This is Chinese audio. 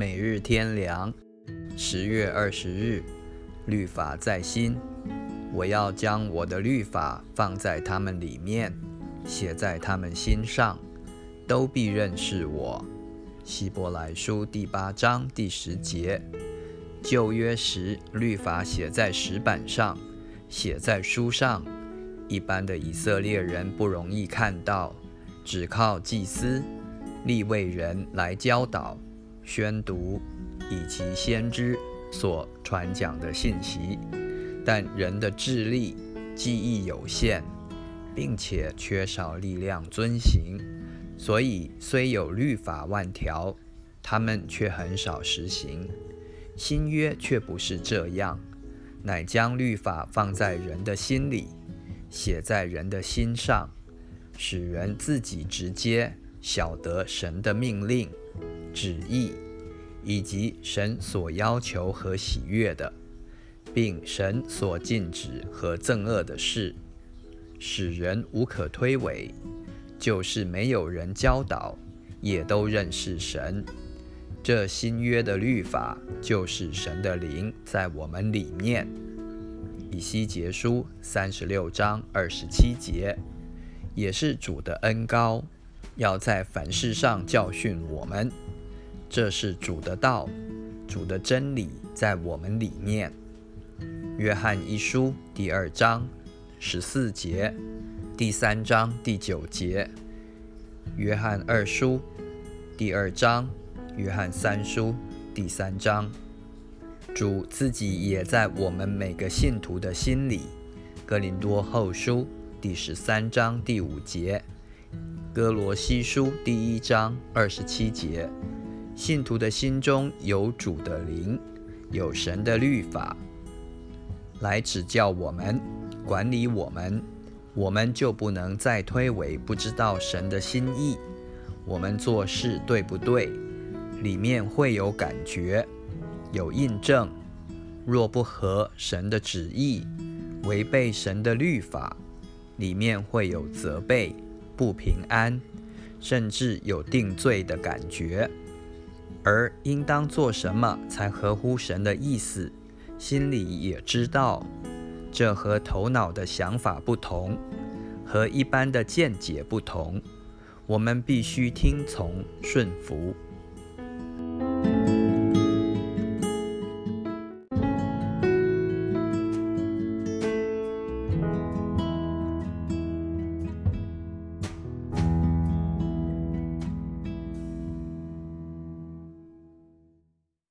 每日天凉。十月二十日，律法在心，我要将我的律法放在他们里面，写在他们心上，都必认识我。希伯来书第八章第十节。旧约时，律法写在石板上，写在书上，一般的以色列人不容易看到，只靠祭司、立位人来教导、宣读。以及先知所传讲的信息，但人的智力、记忆有限，并且缺少力量遵行，所以虽有律法万条，他们却很少实行。新约却不是这样，乃将律法放在人的心里，写在人的心上，使人自己直接晓得神的命令、旨意。以及神所要求和喜悦的，并神所禁止和憎恶的事，使人无可推诿。就是没有人教导，也都认识神。这新约的律法，就是神的灵在我们里面。以西结书三十六章二十七节，也是主的恩高，要在凡事上教训我们。这是主的道，主的真理在我们里面。约翰一书第二章十四节，第三章第九节。约翰二书第二章，约翰三书第三章。主自己也在我们每个信徒的心里。哥林多后书第十三章第五节，哥罗西书第一章二十七节。信徒的心中有主的灵，有神的律法，来指教我们、管理我们，我们就不能再推诿不知道神的心意。我们做事对不对？里面会有感觉，有印证。若不合神的旨意，违背神的律法，里面会有责备、不平安，甚至有定罪的感觉。而应当做什么才合乎神的意思？心里也知道，这和头脑的想法不同，和一般的见解不同。我们必须听从顺服。